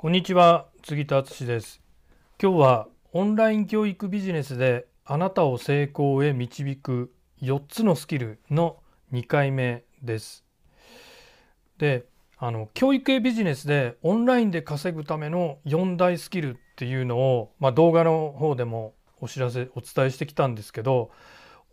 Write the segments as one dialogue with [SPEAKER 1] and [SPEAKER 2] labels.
[SPEAKER 1] こんにちは杉田敦です今日はオンライン教育ビジネスであなたを成功へ導く4つのスキルの2回目ですであの教育系ビジネスでオンラインで稼ぐための4大スキルっていうのを、まあ、動画の方でもお知らせお伝えしてきたんですけど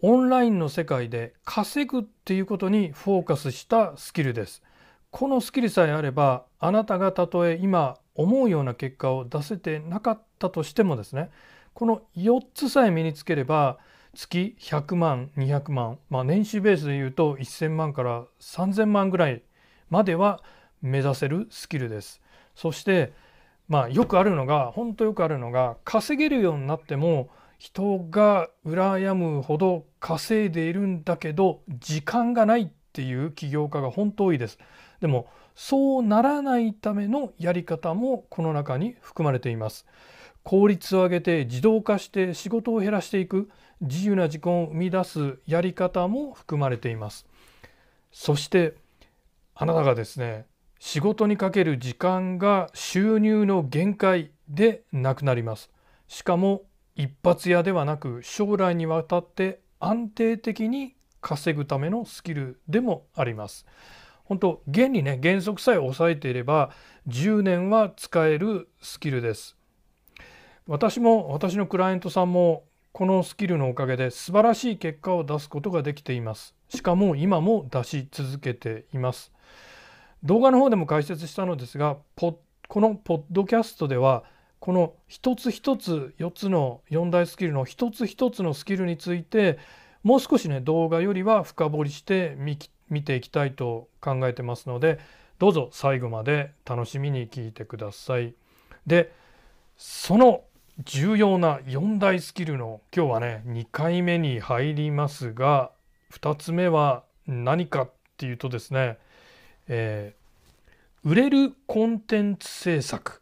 [SPEAKER 1] オンラインの世界で稼ぐっていうことにフォーカスしたスキルです。このスキルさえあればあなたがたとえ今思うような結果を出せてなかったとしてもですねこの4つさえ身につければ月100万200万、まあ、年収ベースでいうと1000万から3000万ぐらいまでは目指せるスキルです。そしてまあよくあるのが本当よくあるのが稼げるようになっても人が羨むほど稼いでいるんだけど時間がないっていう起業家が本当多いです。でもそうならないためのやり方もこの中に含まれています。効率を上げて自動化して仕事を減らしていく自由な時間を生み出すやり方も含まれています。そしてあなたがですね仕事にかける時間が収入の限界でなくなります。しかも一発屋ではなく将来にわたって安定的に稼ぐためのスキルでもあります。本当現にね原則さえ押さえていれば10年は使えるスキルです。私も私のクライアントさんもこのスキルのおかげで素晴らしい結果を出すことができています。しかも今も出し続けています。動画の方でも解説したのですがこのポッドキャストではこの一つ一つ4つの4大スキルの一つ一つのスキルについてもう少しね動画よりは深掘りして見見ていきたいと考えてますのでどうぞ最後まで楽しみに聞いてください。でその重要な4大スキルの今日はね2回目に入りますが2つ目は何かっていうとですね、えー、売れるコンテンツ制作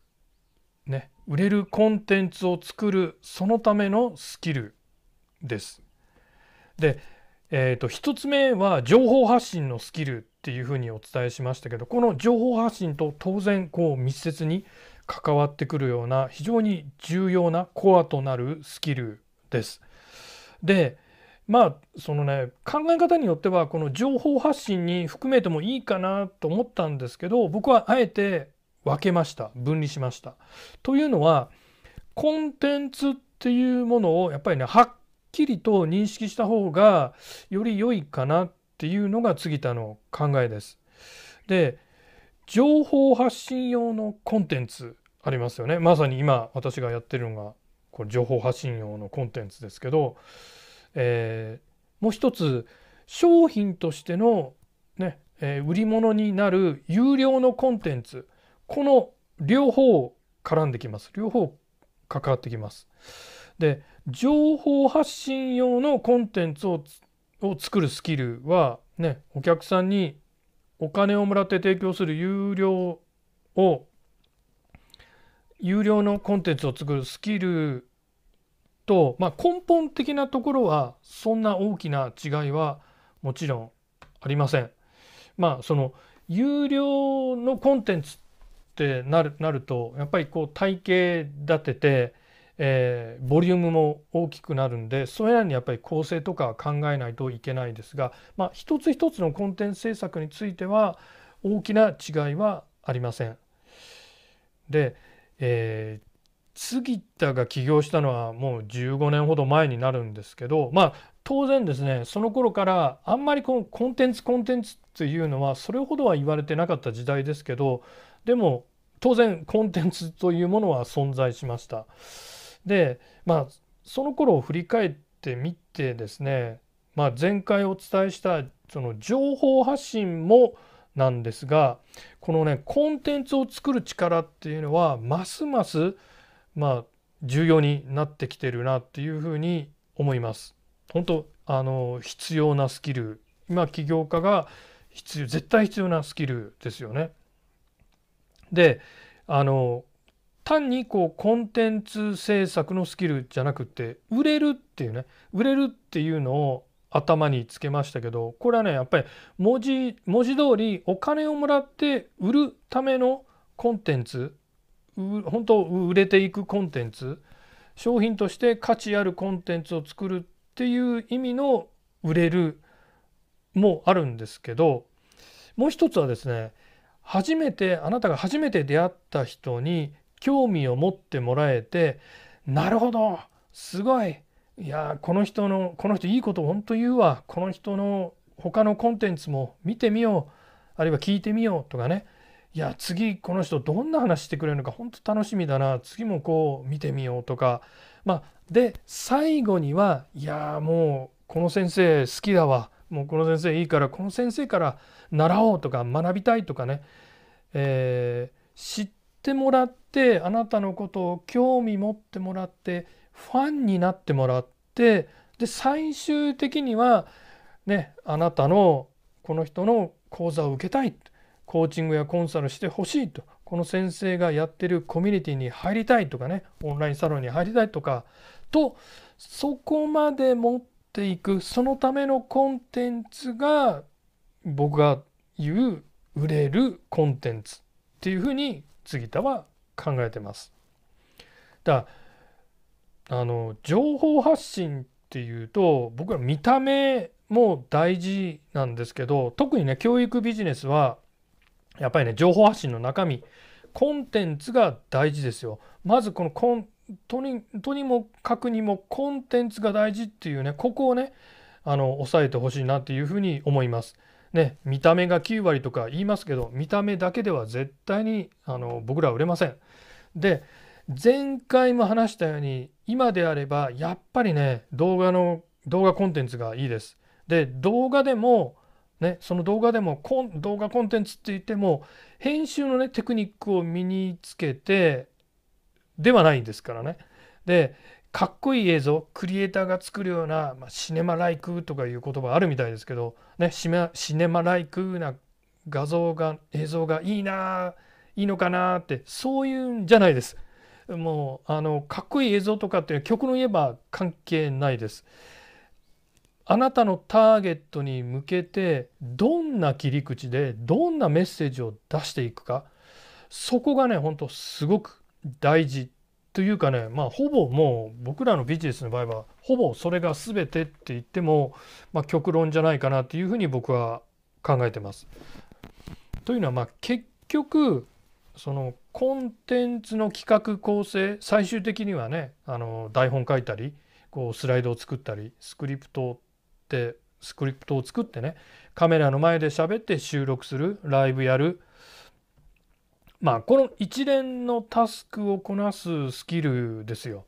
[SPEAKER 1] ね売れるコンテンツを作るそのためのスキルです。で、えーと、1つ目は情報発信のスキルっていうふうにお伝えしましたけどこの情報発信と当然こう密接に関わってくるような非常に重要なコアとなるスキルです。でまあそのね考え方によってはこの情報発信に含めてもいいかなと思ったんですけど僕はあえて分けました分離しました。というのはコンテンツっていうものをやっぱりねはっきりと認識した方がより良いかなっていうのが杉田の考えです。で情報発信用のコンテンツありますよね。まさに今私がやってるのがこれ情報発信用のコンテンツですけど、えー、もう一つ商品としてのね、えー、売り物になる有料のコンテンツこの両方絡んできます両方関わってきますで情報発信用のコンテンツをを作るスキルはねお客さんにお金をもらって提供する有料を有料のコンテンツを作るスキルと、まあ、根本的なところはそんな大きな違いはもちろんありません。まあその有料のコンテンツってなるなるとやっぱりこう体系立てて、えー、ボリュームも大きくなるんでそれらにやっぱり構成とか考えないといけないですが、まあ、一つ一つのコンテンツ制作については大きな違いはありません。で、えー、杉田が起業したのはもう15年ほど前になるんですけどまあ当然ですねその頃からあんまりこのコンテンツコンテンツっていうのはそれほどは言われてなかった時代ですけどでも当然コンテンツというものは存在しました。でまあその頃を振り返ってみてですね、まあ、前回お伝えしたその情報発信もなんですがこのねコンテンツを作る力っていうのはますますまあ重要になってきてるなっていうふうに思います。本当あの必要なスキル今起業家が必要絶対必要なスキルですよね。であの単にこうコンテンツ制作のスキルじゃなくて売れるっていうね売れるっていうのを頭につけましたけどこれはねやっぱり文字文字通りお金をもらって売るためのコンテンツ本当売れていくコンテンツ商品として価値あるコンテンツを作るっていう意味の売れるもあるんですけどもう一つはですね初めてあなたが初めて出会った人に興味を持ってもらえてなるほどすごい。いやこの人のこの人いいこと本当言うわ。この人の他のコンテンツも見てみよう。あるいは聞いてみようとかね。いや次この人どんな話してくれるのか本当楽しみだな。次もこう見てみようとか。まあで最後にはいやもうこの先生好きだわ。もうこの先生いいからこの先生から習おうとか学びたいとかね、えー、知っててもらってあなたのことを興味持ってもらってファンになってもらってで最終的にはねあなたのこの人の講座を受けたいコーチングやコンサルしてほしいとこの先生がやってるコミュニティに入りたいとかねオンラインサロンに入りたいとかとそこまで持っていくそのためのコンテンツが僕が言う売れるコンテンツ。っていうふうに杉田は考えてます。だあの情報発信っていうと僕は見た目も大事なんですけど特にね教育ビジネスはやっぱりね情報発信の中身コンテンツが大事ですよ。まずこのコンとにとにもかくにもコンテンツが大事っていうねここをねあの押さえてほしいなっていうふうに思います。ね見た目が9割とか言いますけど見た目だけでは絶対にあの僕らは売れません。で前回も話したように今であればやっぱりね動画の動画コンテンツがいいです。で動画でもね、その動画でもコン動画コンテンツって言っても編集のねテクニックを身につけてではないんですからね。でかっこいい映像クリエイターが作るような、まあ、シネマライクとかいう言葉あるみたいですけど、ね、シネマライクな画像が映像がいいないいのかなってそういうんじゃないです。もうあのかっこいい映像とかっていう曲の言えば関係ないです。あなたのターゲットに向けてどんな切り口でどんなメッセージを出していくかそこがねほんとすごく大事というかねまあほぼもう僕らのビジネスの場合はほぼそれが全てって言っても、まあ、極論じゃないかなっていうふうに僕は考えてます。というのはまあ結局そのコンテンツの企画構成最終的にはねあの台本書いたりこうスライドを作ったりスクリプトってスクリプトを作ってねカメラの前で喋って収録するライブやるまあこの一連のタスクをこなすスキルですよ。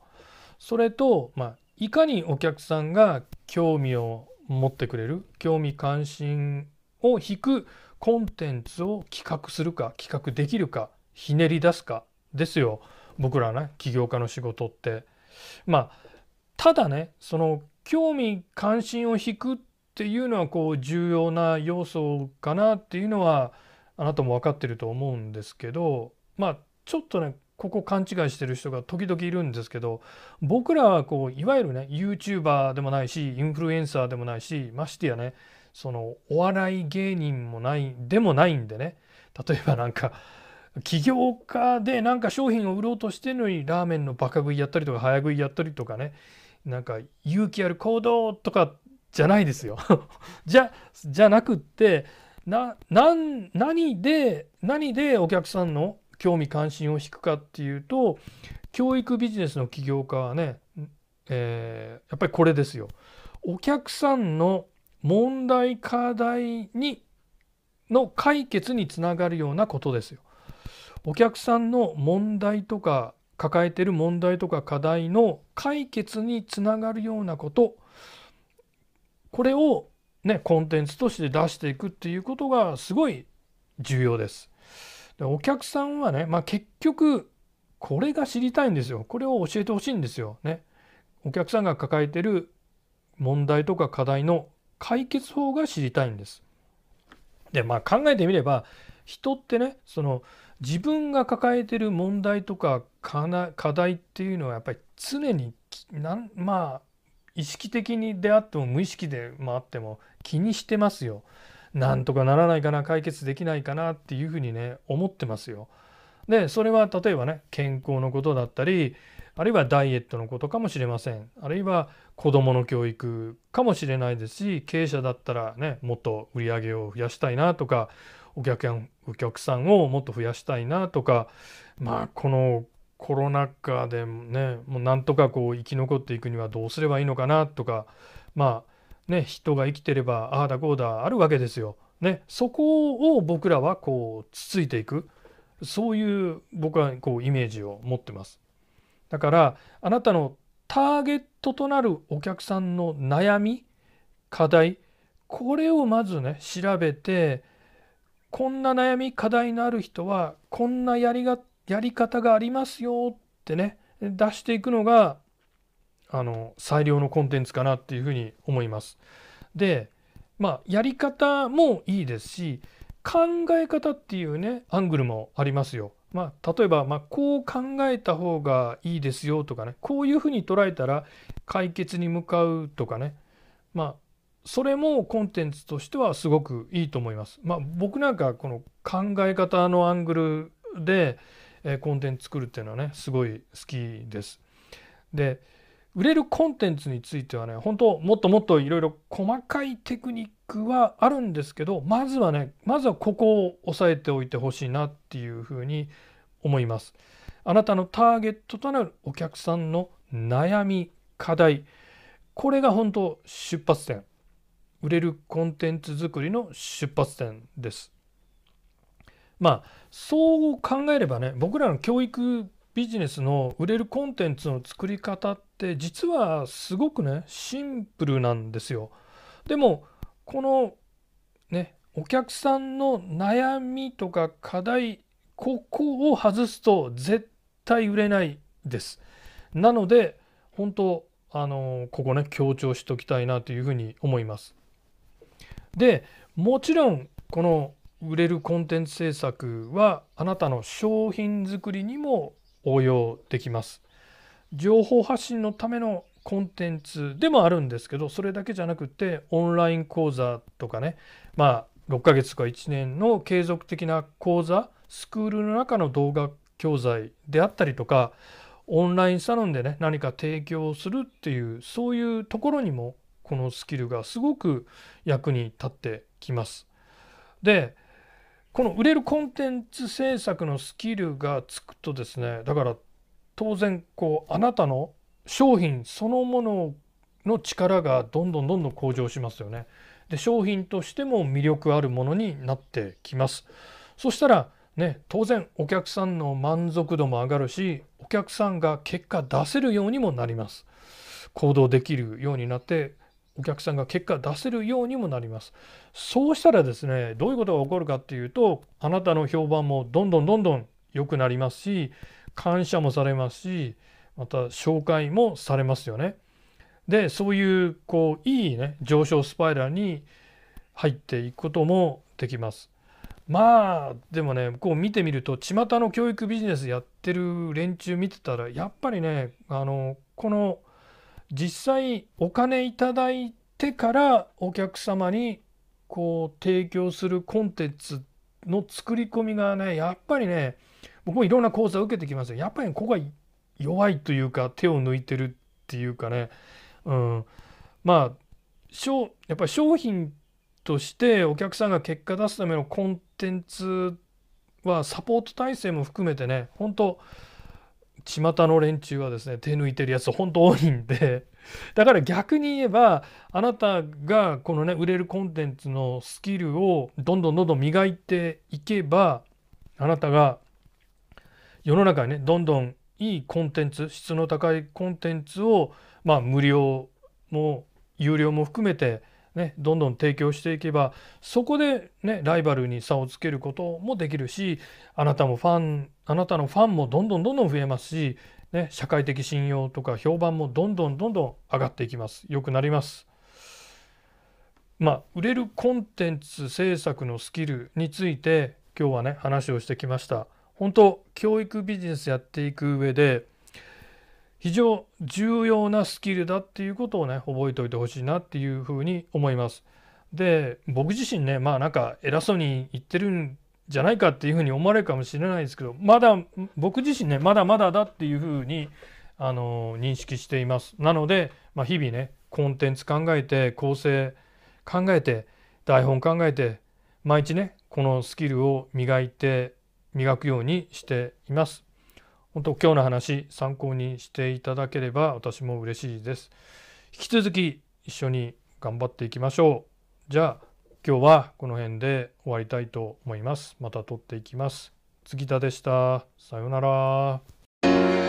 [SPEAKER 1] それと、まあ、いかにお客さんが興味を持ってくれる興味関心を引くコンテンツを企画するか企画できるかひねり出すかですよ僕らね起業家の仕事って。まあただねその興味関心を引くっていうのはこう重要な要素かなっていうのはあなたも分かってると思うんですけどまあちょっとねここ勘違いしてる人が時々いるんですけど僕らはこういわゆるね YouTuber でもないしインフルエンサーでもないしましてやねそのお笑い芸人もないでもないんでね例えばなんか起業家でなんか商品を売ろうとしてるのにラーメンのバカ食いやったりとか早食いやったりとかねなんか勇気ある行動とかじゃないですよ。じゃじゃなくってな何何で何でお客さんの興味関心を引くかっていうと教育ビジネスの起業家はね、えー、やっぱりこれですよ。お客さんの問題課題にの解決につながるようなことですよ。お客さんの問題とか抱えている問題とか課題の解決につながるようなことこれをねコンテンツとして出していくっていうことがすごい重要です。でお客さんはね、まあ、結局これが知りたいんですよ。これを教えてほしいんですよ。ね。お客さんが抱えてる問題とか課題の解決法が知りたいんです。でまあ考えてみれば人ってねその自分が抱えてる問題とか課題っていうのはやっぱり常になんまあ意識的にであっても無意識でもあっても気にしてますよ。なんとかならないかな解決できないかなっていうふうにね思ってますよ。でそれは例えばね健康のことだったりあるいはダイエットのことかもしれませんあるいは子どもの教育かもしれないですし経営者だったらねもっと売り上げを増やしたいなとかお客お客さんをもっと増やしたいなとかまあこのコロナ禍でねもうなんとかこう生き残っていくにはどうすればいいのかなとかまあね人が生きてればああだこうだあるわけですよ。ね、そこを僕らはこうつついていくそういう僕はこうイメージを持ってます。だからあなたのターゲットとなるお客さんの悩み課題これをまずね調べてこんな悩み課題のある人はこんなやりがやり方がありますよってね出していくのがあの最良のコンテンツかなっていうふうに思います。でまあやり方もいいですし考え方っていうねアングルもありますよ。まあ、例えば、まあ、こう考えた方がいいですよとかねこういうふうに捉えたら解決に向かうとかねまあそれもコンテンツとしてはすごくいいと思います。まあ、僕なんかこの考え方のアングルで、えコンテンツ作るっていうのはねすごい好きです。で売れるコンテンツについてはね本当もっともっといろいろ細かいテクニックはあるんですけどまずはねまずはここを押さえておいてほしいなっていうふうに思います。あなたのターゲットとなるお客さんの悩み課題これが本当出発点売れるコンテンツ作りの出発点です。まあそう考えればね僕らの教育ビジネスの売れるコンテンツの作り方って実はすごくねシンプルなんですよ。でもこのねお客さんの悩みとか課題ここを外すと絶対売れないです。なので本当あのここね強調しておきたいなというふうに思います。でもちろんこの売れるコンテンツ制作はあなたの商品作りにも応用できます。情報発信のためのコンテンツでもあるんですけどそれだけじゃなくてオンライン講座とかねまあ6ヶ月とか1年の継続的な講座スクールの中の動画教材であったりとかオンラインサロンでね何か提供するっていうそういうところにもこのスキルがすごく役に立ってきます。でこの売れるコンテンツ制作のスキルがつくとですねだから当然こうあなたの商品そのものの力がどんどんどんどん向上しますよね。で商品としても魅力あるものになってきます。そしたらね当然お客さんの満足度も上がるしお客さんが結果出せるようにもなります。行動できるようになってお客さんが結果出せるようにもなります。そうしたらですねどういうことが起こるかっていうとあなたの評判もどんどんどんどん良くなりますし感謝もされますしまた紹介もされますよね。でそういうこういいね上昇スパイラルに入っていくこともできます。まあでもねこう見てみると巷の教育ビジネスやってる連中見てたらやっぱりねあのこの実際お金いただいてからお客様にこう提供するコンテンツの作り込みがねやっぱりね僕もいろんな講座を受けてきますよ。やっぱり、ここが弱いというか手を抜いてるっていうかね、うん、まあやっぱり商品としてお客さんが結果出すためのコンテンツはサポート体制も含めてね本当巷の連中はですね手抜いてるやつ本当多いんで。だから逆に言えばあなたがこのね売れるコンテンツのスキルをどんどんどんどん磨いていけばあなたが世の中にねどんどんいいコンテンツ質の高いコンテンツをまあ無料も有料も含めてね、どんどん提供していけばそこで、ね、ライバルに差をつけることもできるしあなたもファンあなたのファンもどんどんどんどん増えますし、ね、社会的信用とか評判もどんどんどんどん上がっていきます良くなります。まあ、売れるコンテンツ制作のスキルについて今日はね話をしてきました。本当教育ビジネスやっていく上で非常重要なスキルだっていうことをね覚えておいてほしいなっていうふうに思います。で僕自身ねまあなんか偉そうに言ってるんじゃないかっていうふうに思われるかもしれないですけどまだ僕自身ねまだまだだっていうふうにあの認識しています。なので、まあ、日々ねコンテンツ考えて構成考えて台本考えて毎日ねこのスキルを磨いて磨くようにしています。本当今日の話参考にしていただければ私も嬉しいです。引き続き一緒に頑張っていきましょう。じゃあ今日はこの辺で終わりたいと思います。また撮っていきます。杉田でした。さようなら。